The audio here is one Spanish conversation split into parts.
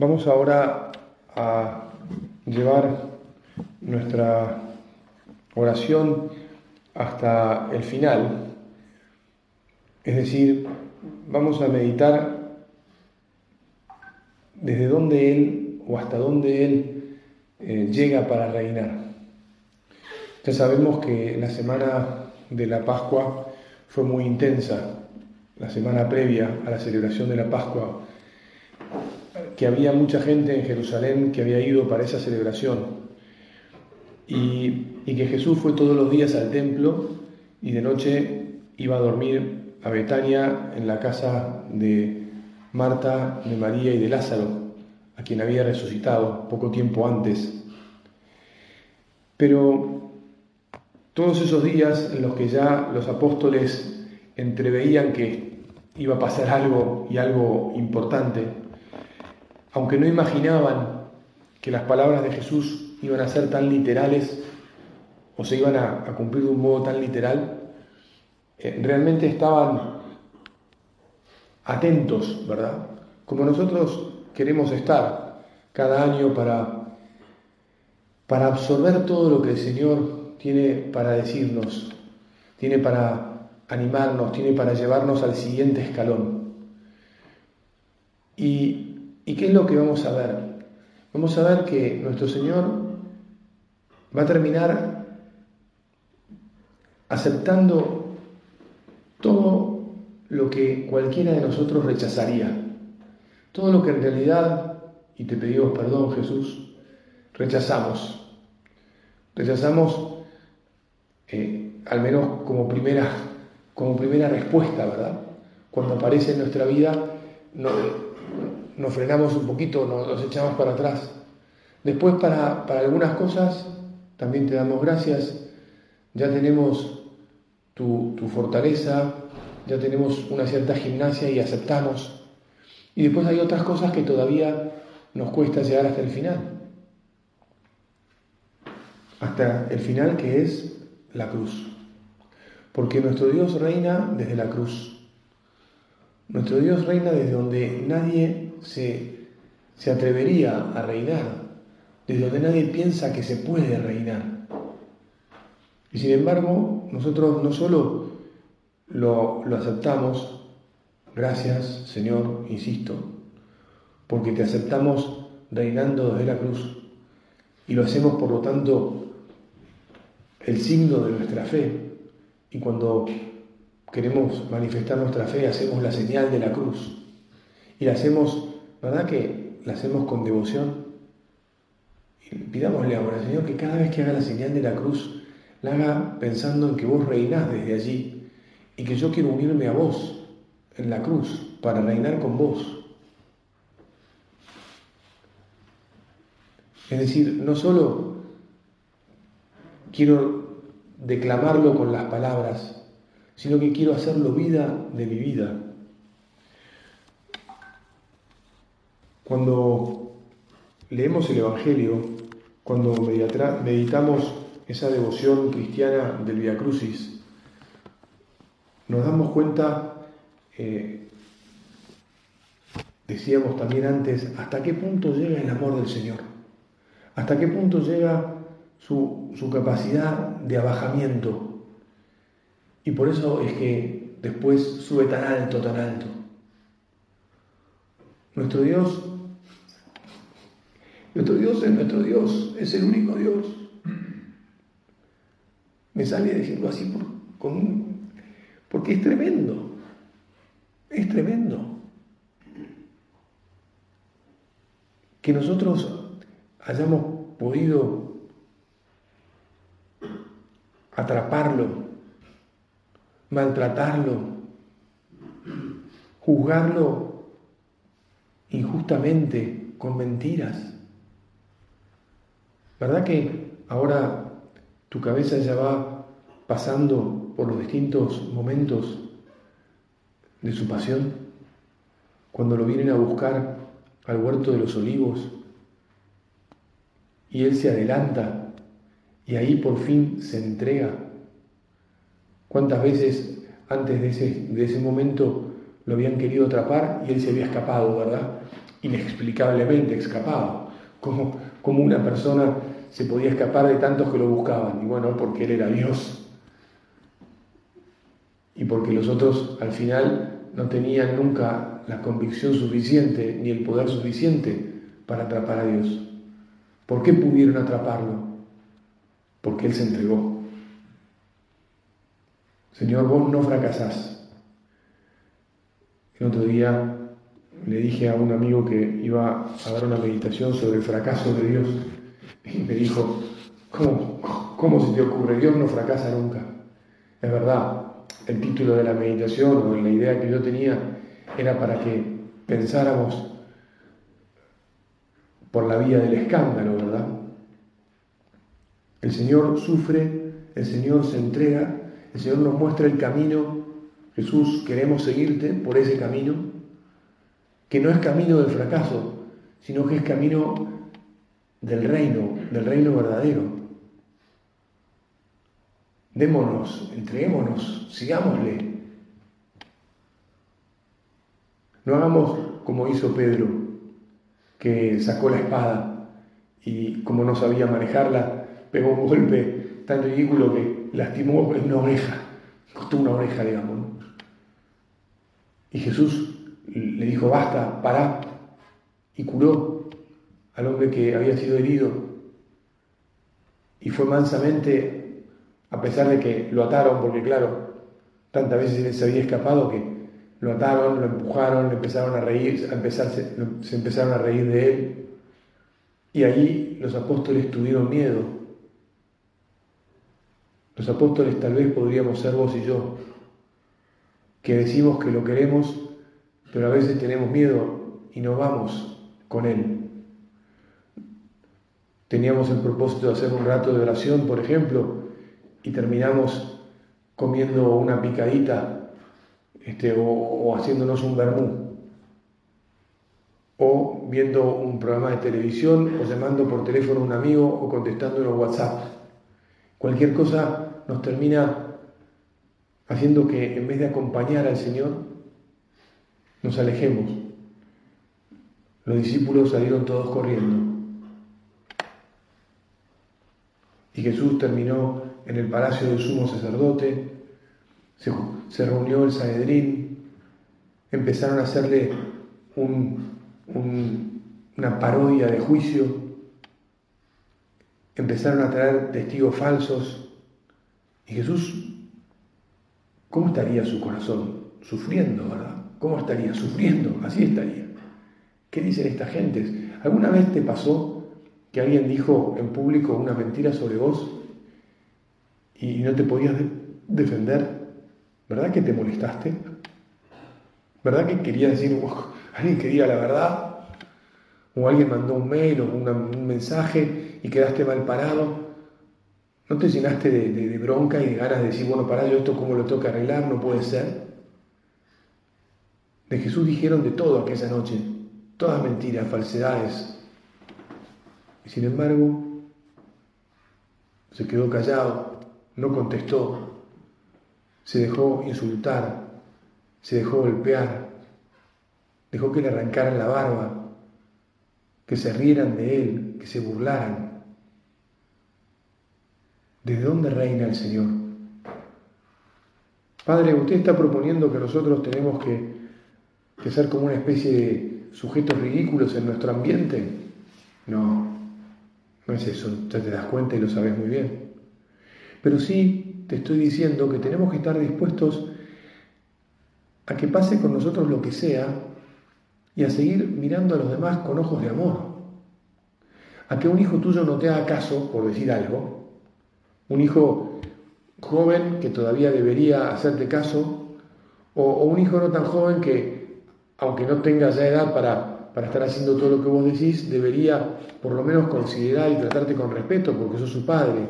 Vamos ahora a llevar nuestra oración hasta el final, es decir, vamos a meditar desde dónde Él o hasta dónde Él eh, llega para reinar. Ya sabemos que la semana de la Pascua fue muy intensa, la semana previa a la celebración de la Pascua que había mucha gente en Jerusalén que había ido para esa celebración y, que Jesús fue todos los días al templo y de noche iba a dormir a Betania en la casa de Marta, de María y de Lázaro, a quien había resucitado poco tiempo antes. Pero todos esos días en los que ya los apóstoles entreveían que iba a pasar algo y algo importante, aunque no imaginaban que las palabras de Jesús iban a ser tan literales o se iban a, cumplir de un modo tan literal, eh, realmente estaban atentos, ¿verdad? Como nosotros queremos estar cada año para, para absorber todo lo que el Señor tiene para decirnos, tiene para animarnos, tiene para llevarnos al siguiente escalón. Y ¿Y qué es lo que vamos a ver? Vamos a ver que nuestro Señor va a terminar aceptando todo lo que cualquiera de nosotros rechazaría. Todo lo que en realidad, y te pedimos perdón Jesús, rechazamos. Rechazamos eh, al menos como primera, como primera respuesta, ¿verdad? Cuando aparece en nuestra vida, no, nos frenamos un poquito, nos, echamos para atrás. Después para, algunas cosas también te damos gracias, ya tenemos tu, tu fortaleza, ya tenemos una cierta gimnasia y aceptamos. Y después hay otras cosas que todavía nos cuesta llegar hasta el final. Hasta el final que es la cruz. Porque nuestro Dios reina desde la cruz. Nuestro Dios reina desde donde nadie se, atrevería a reinar, desde donde nadie piensa que se puede reinar. Y sin embargo, nosotros no solo lo, lo aceptamos, gracias Señor, insisto, porque te aceptamos reinando desde la cruz y lo hacemos por lo tanto el signo de nuestra fe. Y cuando queremos manifestar nuestra fe hacemos la señal de la cruz y la hacemos ¿Verdad que la hacemos con devoción? Y pidámosle ahora, Señor, que cada vez que haga la señal de la cruz, la haga pensando en que vos reinás desde allí y que yo quiero unirme a vos en la cruz para reinar con vos. Es decir, no solo quiero declamarlo con las palabras, sino que quiero hacerlo vida de mi vida. Cuando leemos el Evangelio, cuando meditamos esa devoción cristiana del Via Crucis, nos damos cuenta, eh, decíamos también antes, hasta qué punto llega el amor del Señor, hasta qué punto llega su, su capacidad de abajamiento. Y por eso es que después sube tan alto, tan alto. Nuestro Dios nuestro Dios es nuestro Dios, es el único Dios. Me sale decirlo así porque es tremendo, es tremendo. Que nosotros hayamos podido atraparlo, maltratarlo, juzgarlo injustamente, con mentiras. ¿Verdad que ahora tu cabeza ya va pasando por los distintos momentos de su pasión? Cuando lo vienen a buscar al huerto de los olivos y él se adelanta y ahí por fin se entrega. ¿Cuántas veces antes de ese, de ese momento lo habían querido atrapar y él se había escapado, ¿verdad? Inexplicablemente escapado. Como, como una persona se podía escapar de tantos que lo buscaban. Y bueno, porque él era Dios. Y porque los otros al final no tenían nunca la convicción suficiente ni el poder suficiente para atrapar a Dios. ¿Por qué pudieron atraparlo? Porque Él se entregó. Señor, vos no fracasás. El otro día le dije a un amigo que iba a dar una meditación sobre el fracaso de Dios me dijo, ¿cómo, cómo se te ocurre? Dios no fracasa nunca. Es verdad, el título de la meditación o la idea que yo tenía era para que pensáramos por la vía del escándalo, ¿verdad? El Señor sufre, el Señor se entrega, el Señor nos muestra el camino. Jesús, queremos seguirte por ese camino, que no es camino del fracaso, sino que es camino del reino, del reino verdadero. Démonos, entreguémonos, sigámosle. No hagamos como hizo Pedro, que sacó la espada y como no sabía manejarla, pegó un golpe tan ridículo que lastimó una oreja, costó una oreja, digamos. Y Jesús le dijo, basta, pará, y curó al hombre que había sido herido. Y fue mansamente, a pesar de que lo ataron, porque claro, tantas veces él se había escapado que lo ataron, lo empujaron, le empezaron a reír, a se empezaron a reír de él. Y allí los apóstoles tuvieron miedo. Los apóstoles tal vez podríamos ser vos y yo, que decimos que lo queremos, pero a veces tenemos miedo y no vamos con él. Teníamos el propósito de hacer un rato de oración, por ejemplo, y terminamos comiendo una picadita este, o, haciéndonos un vermú, o viendo un programa de televisión, o llamando por teléfono a un amigo, o contestando en WhatsApp. Cualquier cosa nos termina haciendo que en vez de acompañar al Señor, nos alejemos. Los discípulos salieron todos corriendo. Y Jesús terminó en el palacio del sumo sacerdote, se, reunió el Sanedrín, empezaron a hacerle una parodia de juicio, empezaron a traer testigos falsos. Y Jesús, ¿cómo estaría su corazón? Sufriendo, ¿verdad? ¿Cómo estaría? Sufriendo, así estaría. ¿Qué dicen estas gentes? ¿Alguna vez te pasó que alguien dijo en público una mentira sobre vos y no te podías defender? ¿Verdad que te molestaste? ¿Verdad que quería decir, alguien quería la verdad? ¿O alguien mandó un mail o un mensaje y quedaste mal parado? ¿No te llenaste de, bronca y de ganas de decir, bueno, para yo esto cómo lo tengo que arreglar? No puede ser. De Jesús dijeron de todo aquella noche, todas mentiras, falsedades. Y sin embargo, se quedó callado, no contestó, se dejó insultar, se dejó golpear, dejó que le arrancaran la barba, que se rieran de él, que se burlaran. ¿Desde dónde reina el Señor? Padre, usted está proponiendo que nosotros tenemos que, que ser como una especie de sujetos ridículos en nuestro ambiente. No, no es eso, ya te das cuenta y lo sabes muy bien. Pero sí te estoy diciendo que tenemos que estar dispuestos a que pase con nosotros lo que sea y a seguir mirando a los demás con ojos de amor. A que un hijo tuyo no te haga caso, por decir algo, un hijo joven que todavía debería hacerte caso, o, un hijo no tan joven que, aunque no tenga ya edad para, para estar haciendo todo lo que vos decís, debería por lo menos considerar y tratarte con respeto porque sos su padre.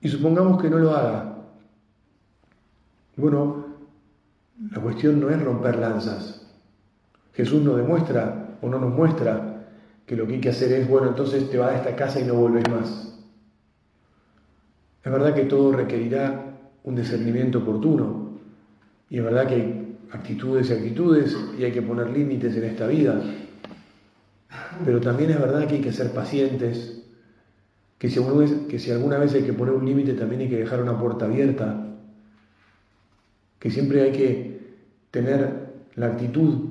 Y supongamos que no lo haga. Bueno, la cuestión no es romper lanzas. Jesús nos demuestra o no nos muestra que lo que hay que hacer es, bueno, entonces te vas a esta casa y no vuelves más. Es verdad que todo requerirá un discernimiento oportuno. Y es verdad que actitudes y actitudes y hay que poner límites en esta vida. Pero también es verdad que hay que ser pacientes, que si alguna vez, que si alguna vez hay que poner un límite también hay que dejar una puerta abierta, que siempre hay que tener la actitud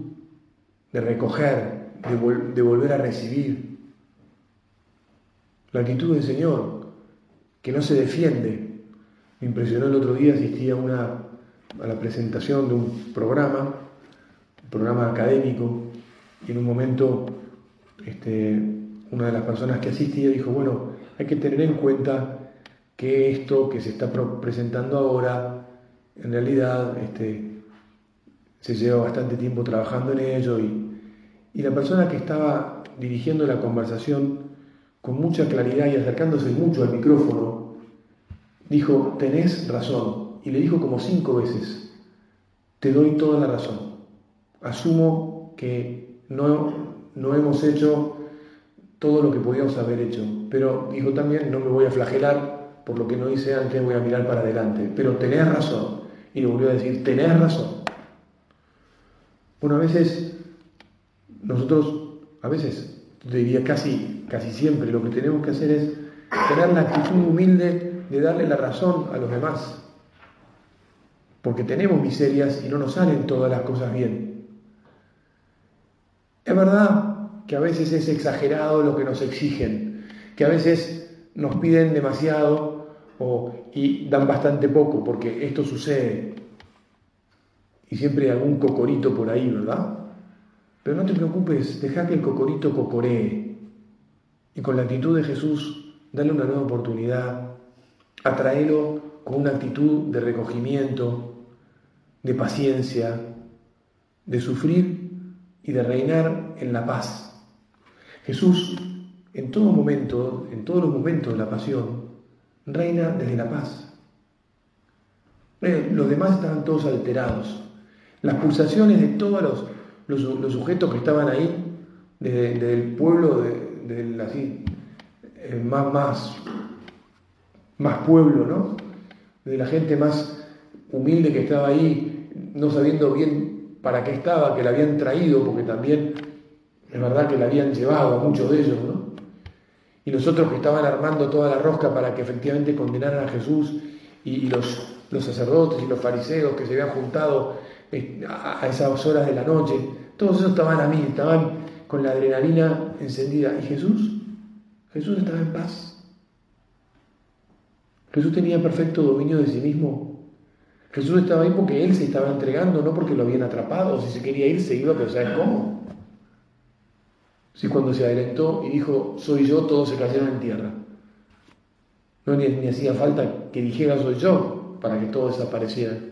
de recoger, de, volver a recibir. La actitud del Señor, que no se defiende. Me impresionó el otro día, asistí a, una, a la presentación de un programa, un programa académico, y en un momento este, una de las personas que asistía dijo, bueno, hay que tener en cuenta que esto que se está presentando ahora, en realidad este, se lleva bastante tiempo trabajando en ello y, y la persona que estaba dirigiendo la conversación con mucha claridad y acercándose mucho al micrófono, dijo, tenés razón. Y le dijo como cinco veces, te doy toda la razón. Asumo que no, no hemos hecho todo lo que podíamos haber hecho, pero dijo también, no me voy a flagelar por lo que no hice antes, voy a mirar para adelante. Pero tenés razón. Y le volvió a decir, tenés razón. Bueno, a veces nosotros, a veces diría casi, casi siempre, lo que tenemos que hacer es tener la actitud humilde de darle la razón a los demás. Porque tenemos miserias y no nos salen todas las cosas bien. Es verdad que a veces es exagerado lo que nos exigen, que a veces nos piden demasiado y dan bastante poco, porque esto sucede. Y siempre hay algún cocorito por ahí, ¿verdad? Pero no te preocupes, deja que el cocorito cocoree. Y con la actitud de Jesús, dale una nueva oportunidad. Atraelo con una actitud de recogimiento, de paciencia, de sufrir y de reinar en la paz. Jesús, en todo momento, en todos los momentos de la pasión, reina desde la paz. Los demás estaban todos alterados. Las pulsaciones de todos los los, sujetos que estaban ahí, desde, el pueblo, de, así, eh, más, más, más pueblo, ¿no? De la gente más humilde que estaba ahí, no sabiendo bien para qué estaba, que la habían traído, porque también es verdad que la habían llevado a muchos de ellos, ¿no? Y los otros que estaban armando toda la rosca para que efectivamente condenaran a Jesús, y, los, los sacerdotes y los fariseos que se habían juntado eh, a esas horas de la noche, todos esos estaban a mí, estaban con la adrenalina encendida. ¿Y Jesús? Jesús estaba en paz. Jesús tenía perfecto dominio de sí mismo. Jesús estaba ahí porque Él se estaba entregando, no porque lo habían atrapado. Si se quería ir, se iba, pero ¿sabes cómo? Si cuando se adelantó y dijo, soy yo, todos se cayeron en tierra. No ni, hacía falta que dijera soy yo para que todos desaparecieran.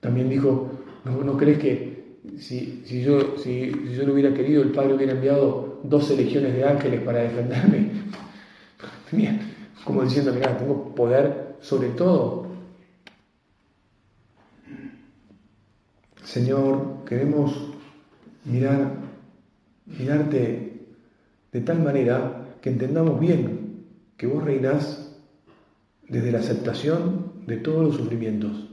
También dijo, ¿no, ¿no crees que si, si, yo, si, yo lo hubiera querido, el Padre hubiera enviado 12 legiones de ángeles para defenderme? Tenía, como diciendo, mira, tengo poder sobre todo. Señor, queremos mirar, mirarte de tal manera que entendamos bien que vos reinás desde la aceptación de todos los sufrimientos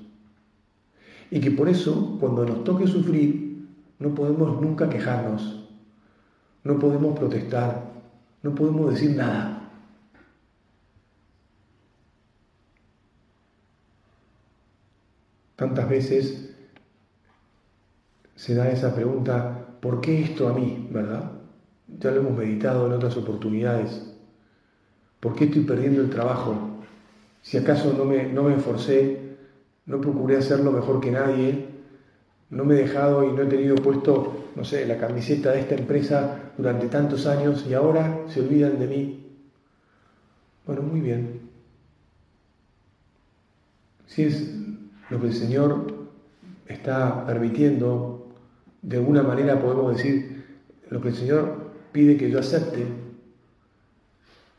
y que por eso, cuando nos toque sufrir, no podemos nunca quejarnos, no podemos protestar, no podemos decir nada. Tantas veces se da esa pregunta, ¿por qué esto a mí? ¿Verdad? Ya lo hemos meditado en otras oportunidades. ¿Por qué estoy perdiendo el trabajo? Si acaso no me, no me esforcé no procuré hacerlo mejor que nadie, no me he dejado y no he tenido puesto, no sé, la camiseta de esta empresa durante tantos años y ahora se olvidan de mí. Bueno, muy bien. Si es lo que el Señor está permitiendo, de alguna manera podemos decir lo que el Señor pide que yo acepte.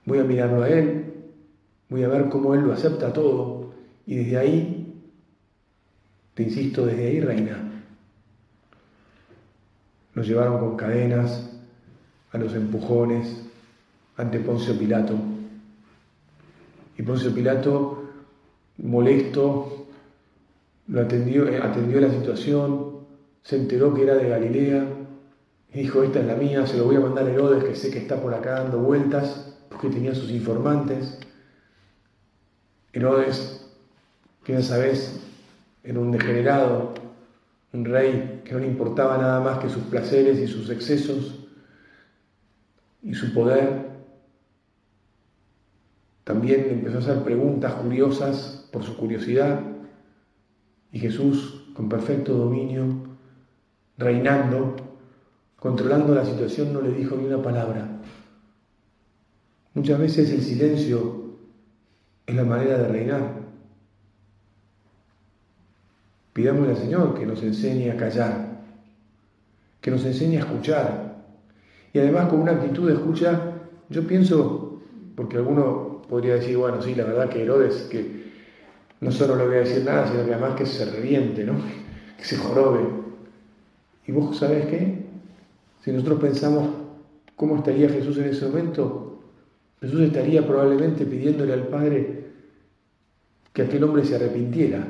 Voy a mirarlo a Él, voy a ver cómo Él lo acepta todo y desde ahí, te insisto, desde ahí reina. Nos llevaron con cadenas, a los empujones, ante Poncio Pilato. Y Poncio Pilato, molesto, lo atendió, eh, atendió la situación, se enteró que era de Galilea y dijo, esta es la mía, se lo voy a mandar a Herodes, que sé que está por acá dando vueltas, porque tenía sus informantes. Herodes, que ya sabes, era un degenerado, un rey que no le importaba nada más que sus placeres y sus excesos y su poder. También empezó a hacer preguntas curiosas por su curiosidad y Jesús, con perfecto dominio, reinando, controlando la situación, no le dijo ni una palabra. Muchas veces el silencio es la manera de reinar. Pidámosle al Señor que nos enseñe a callar, que nos enseñe a escuchar. Y además con una actitud de escucha, yo pienso, porque alguno podría decir, bueno, sí, la verdad que Herodes, que no solo le voy a decir nada, sino que además que se reviente, ¿no? que se jorobe. ¿Y vos sabés qué? Si nosotros pensamos cómo estaría Jesús en ese momento, Jesús estaría probablemente pidiéndole al Padre que aquel hombre se arrepintiera,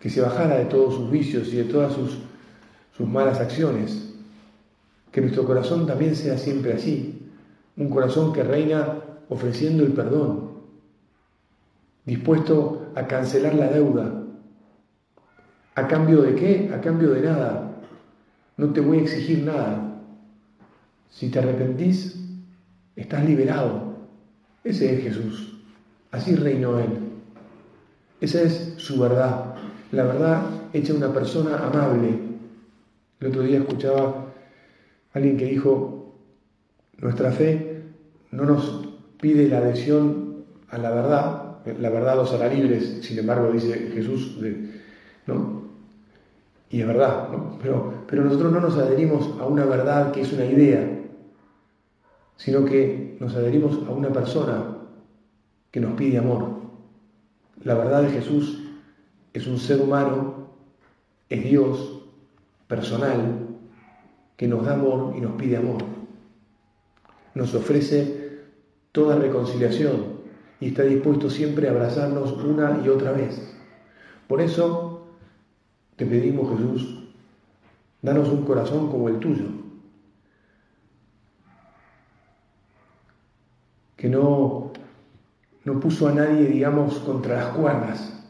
que se bajara de todos sus vicios y de todas sus, sus malas acciones. Que nuestro corazón también sea siempre así, un corazón que reina ofreciendo el perdón, dispuesto a cancelar la deuda. ¿A cambio de qué? A cambio de nada. No te voy a exigir nada. Si te arrepentís, estás liberado. Ese es Jesús. Así reinó Él. Esa es su verdad la verdad hecha una persona amable. El otro día escuchaba a alguien que dijo, nuestra fe no nos pide la adhesión a la verdad, la verdad os hará libres, sin embargo dice Jesús, ¿no? Y es verdad. Pero, pero nosotros no nos adherimos a una verdad que es una idea, sino que nos adherimos a una persona que nos pide amor. La verdad de Jesús es un ser humano, es Dios personal, que nos da amor y nos pide amor. Nos ofrece toda reconciliación y está dispuesto siempre a abrazarnos una y otra vez. Por eso te pedimos, Jesús, danos un corazón como el tuyo, que no, no puso a nadie, digamos, contra las cuerdas,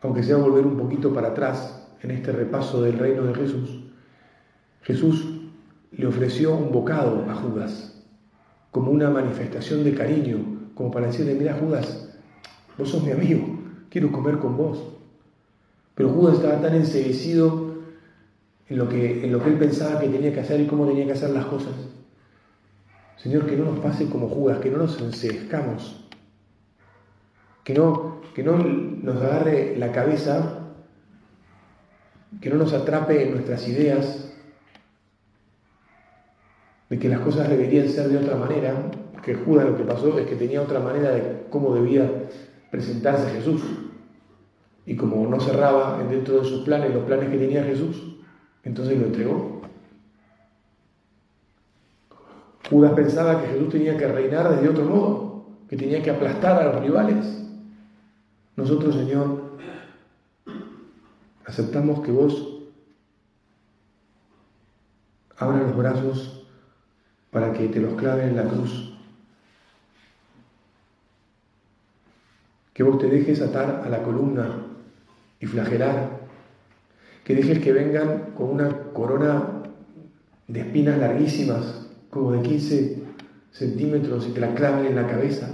aunque sea volver un poquito para atrás en este repaso del reino de Jesús, Jesús le ofreció un bocado a Judas, como una manifestación de cariño, como para decirle, mira Judas, vos sos mi amigo, quiero comer con vos. Pero Judas estaba tan enseguecido en lo que, en lo que él pensaba que tenía que hacer y cómo tenía que hacer las cosas. Señor, que no nos pase como Judas, que no nos ensejezcamos, que no, que no nos agarre la cabeza, que no nos atrape nuestras ideas de que las cosas deberían ser de otra manera, que Judas lo que pasó es que tenía otra manera de cómo debía presentarse Jesús. Y como no cerraba dentro de sus planes los planes que tenía Jesús, entonces lo entregó. Judas pensaba que Jesús tenía que reinar de otro modo, que tenía que aplastar a los rivales. Nosotros, Señor, aceptamos que vos abras los brazos para que te los clave en la cruz. Que vos te dejes atar a la columna y flagelar. Que dejes que vengan con una corona de espinas larguísimas, como de 15 centímetros, y te la claven en la cabeza.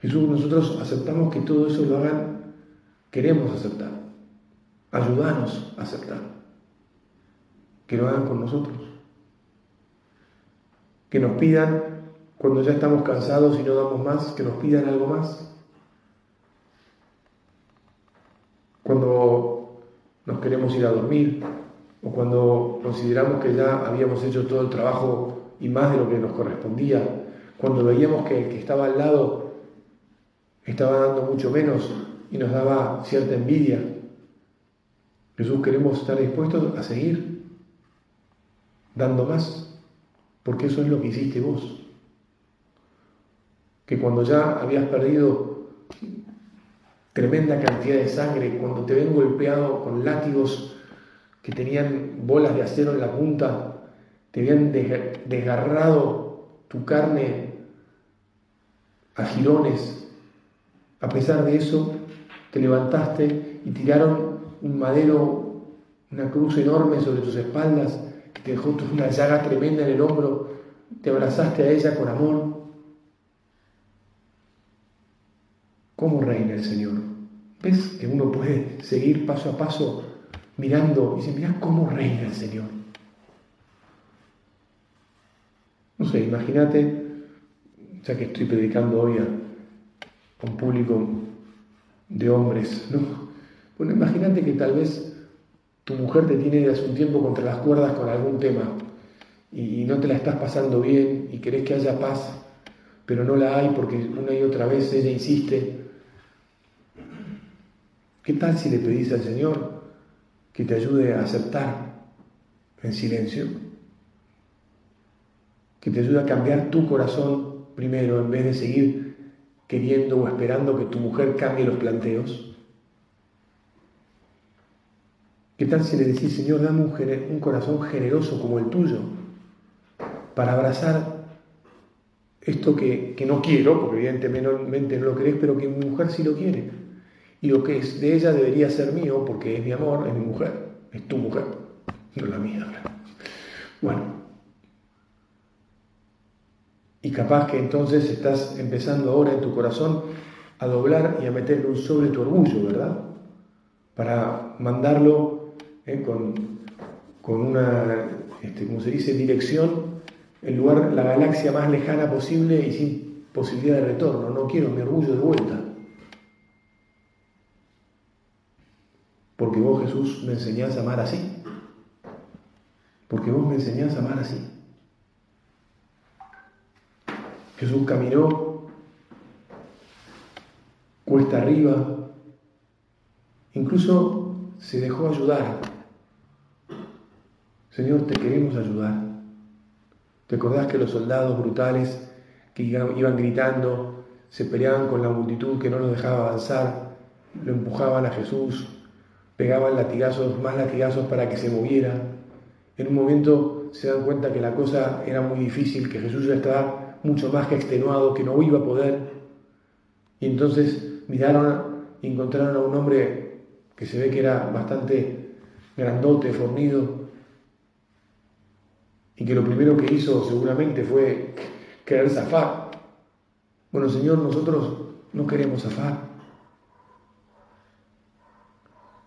Jesús, nosotros aceptamos que todo eso lo hagan, queremos aceptar. Ayúdanos a aceptar. Que lo hagan con nosotros. Que nos pidan, cuando ya estamos cansados y no damos más, que nos pidan algo más. Cuando nos queremos ir a dormir, o cuando consideramos que ya habíamos hecho todo el trabajo y más de lo que nos correspondía, cuando veíamos que el que estaba al lado estaba dando mucho menos y nos daba cierta envidia. Jesús queremos estar dispuestos a seguir dando más, porque eso es lo que hiciste vos. Que cuando ya habías perdido tremenda cantidad de sangre, cuando te ven golpeado con látigos que tenían bolas de acero en la punta, te habían desgarrado tu carne a jirones. A pesar de eso, te levantaste y tiraron un madero, una cruz enorme sobre tus espaldas, que te dejó una llaga tremenda en el hombro, te abrazaste a ella con amor. ¿Cómo reina el Señor? ¿Ves que uno puede seguir paso a paso mirando y dice, mira cómo reina el Señor? No sé, imagínate, ya que estoy predicando hoy a, un público de hombres, ¿no? Bueno, imagínate que tal vez tu mujer te tiene hace un tiempo contra las cuerdas con algún tema y no te la estás pasando bien y querés que haya paz, pero no la hay porque una y otra vez ella insiste. ¿Qué tal si le pedís al Señor que te ayude a aceptar en silencio? Que te ayude a cambiar tu corazón primero en vez de seguir queriendo o esperando que tu mujer cambie los planteos. ¿Qué tal si le decís, Señor, dame un, un corazón generoso como el tuyo para abrazar esto que, que, no quiero, porque evidentemente no lo querés, pero que mi mujer sí lo quiere? Y lo que es de ella debería ser mío, porque es mi amor, es mi mujer, es tu mujer, no la mía. Bueno. Y capaz que entonces estás empezando ahora en tu corazón a doblar y a meterle un sobre tu orgullo, ¿verdad? Para mandarlo eh, con, con, una, este, como se dice, dirección, el lugar, la galaxia más lejana posible y sin posibilidad de retorno. No quiero mi orgullo de vuelta. Porque vos Jesús me enseñás a amar así. Porque vos me enseñás a amar así. Jesús caminó cuesta arriba, incluso se dejó ayudar. Señor, te queremos ayudar. ¿Te acordás que los soldados brutales que iban gritando, se peleaban con la multitud que no los dejaba avanzar, lo empujaban a Jesús, pegaban latigazos, más latigazos para que se moviera. En un momento se dan cuenta que la cosa era muy difícil, que Jesús ya estaba mucho más que extenuado, que no iba a poder. Y entonces miraron y encontraron a un hombre que se ve que era bastante grandote, fornido, y que lo primero que hizo seguramente fue querer zafar. Bueno, Señor, nosotros no queremos zafar.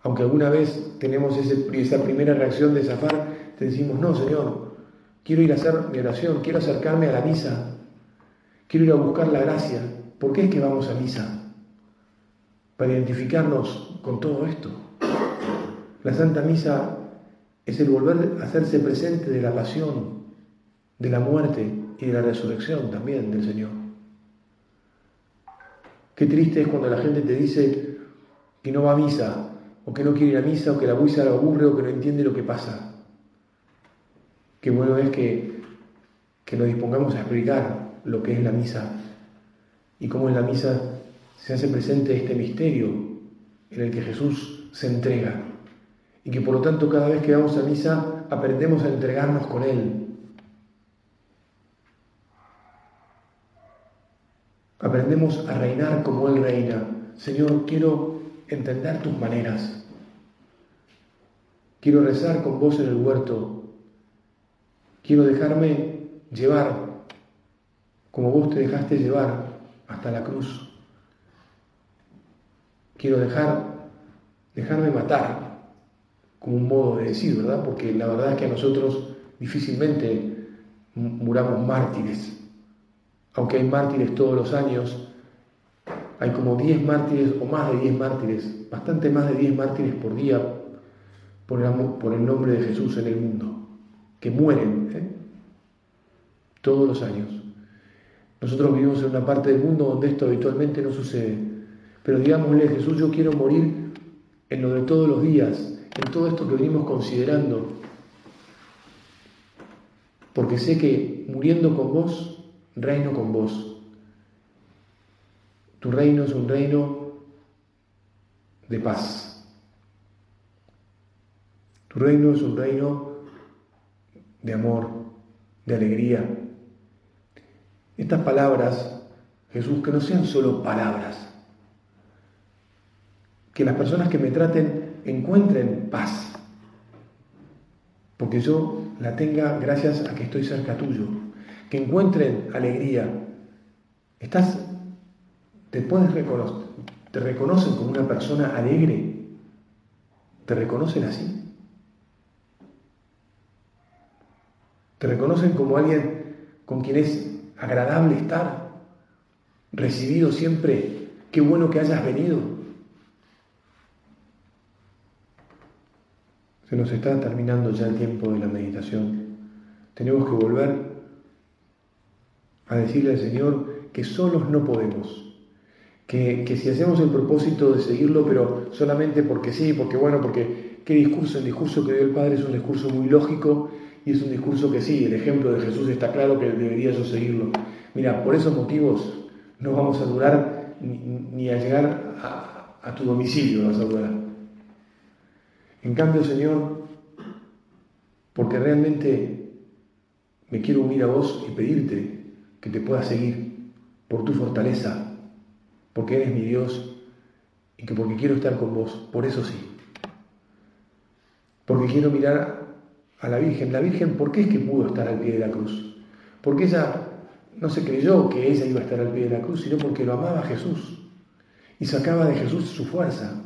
Aunque alguna vez tenemos esa primera reacción de zafar, te decimos, no, Señor, quiero ir a hacer mi oración, quiero acercarme a la misa, quiero ir a buscar la gracia. ¿Por qué es que vamos a misa? Para identificarnos con todo esto. La Santa Misa es el volver a hacerse presente de la pasión, de la muerte y de la resurrección también del Señor. Qué triste es cuando la gente te dice que no va a misa o que no quiere ir a misa, o que la misa lo aburre, o que no entiende lo que pasa. Qué bueno es que, que nos dispongamos a explicar lo que es la misa y cómo en la misa se hace presente este misterio en el que Jesús se entrega y que por lo tanto cada vez que vamos a misa aprendemos a entregarnos con Él. Aprendemos a reinar como Él reina. Señor, quiero entender tus maneras. Quiero rezar con vos en el huerto. Quiero dejarme llevar como vos te dejaste llevar hasta la cruz. Quiero dejar, dejarme matar, como un modo de decir, ¿verdad? Porque la verdad es que a nosotros difícilmente muramos mártires. Aunque hay mártires todos los años, hay como 10 mártires o más de 10 mártires, bastante más de 10 mártires por día por el, nombre de Jesús en el mundo, que mueren ¿eh? todos los años. Nosotros vivimos en una parte del mundo donde esto habitualmente no sucede, pero digámosle, Jesús, yo quiero morir en lo de todos los días, en todo esto que venimos considerando, porque sé que muriendo con vos, reino con vos. Tu reino es un reino de paz. Tu reino es un reino de amor, de alegría. Estas palabras, Jesús, que no sean solo palabras, que las personas que me traten encuentren paz, porque yo la tenga gracias a que estoy cerca tuyo, que encuentren alegría. Estás, te puedes reconocer, te reconocen como una persona alegre, te reconocen así. Te reconocen como alguien con quien es agradable estar, recibido siempre, qué bueno que hayas venido. Se nos está terminando ya el tiempo de la meditación. Tenemos que volver a decirle al Señor que solos no podemos, que, que, si hacemos el propósito de seguirlo, pero solamente porque sí, porque bueno, porque qué discurso, el discurso que dio el Padre es un discurso muy lógico y es un discurso que sí, el ejemplo de Jesús está claro que debería yo seguirlo. Mira, por esos motivos no vamos a durar ni, a llegar a, tu domicilio, vas a durar. En cambio, Señor, porque realmente me quiero unir a vos y pedirte que te pueda seguir por tu fortaleza, porque eres mi Dios y que porque quiero estar con vos, por eso sí. Porque quiero mirar a la Virgen. La Virgen, ¿por qué es que pudo estar al pie de la cruz? Porque ella no se creyó que ella iba a estar al pie de la cruz, sino porque lo amaba Jesús y sacaba de Jesús su fuerza.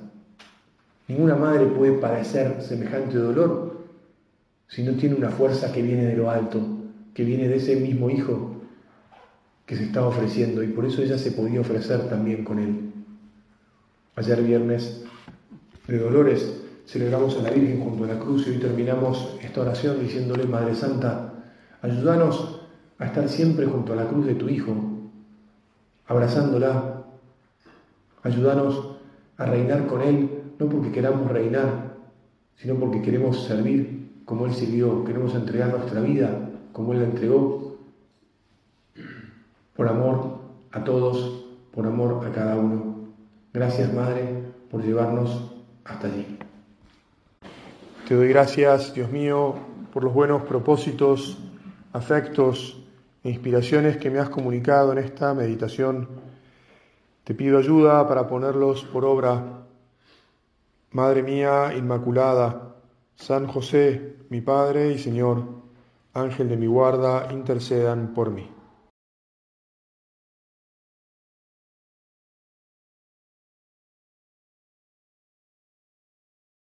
Ninguna madre puede padecer semejante dolor si no tiene una fuerza que viene de lo alto, que viene de ese mismo hijo que se estaba ofreciendo y por eso ella se podía ofrecer también con él. Ayer viernes de Dolores celebramos a la Virgen junto a la cruz y hoy terminamos esta oración diciéndole, Madre Santa, ayúdanos a estar siempre junto a la cruz de tu Hijo, abrazándola, ayúdanos a reinar con Él, no porque queramos reinar, sino porque queremos servir como Él sirvió, queremos entregar nuestra vida como Él la entregó, por amor a todos, por amor a cada uno. Gracias, Madre, por llevarnos hasta allí. Te doy gracias, Dios mío, por los buenos propósitos, afectos e inspiraciones que me has comunicado en esta meditación. Te pido ayuda para ponerlos por obra. Madre mía Inmaculada, San José, mi Padre y Señor, Ángel de mi guarda, intercedan por mí.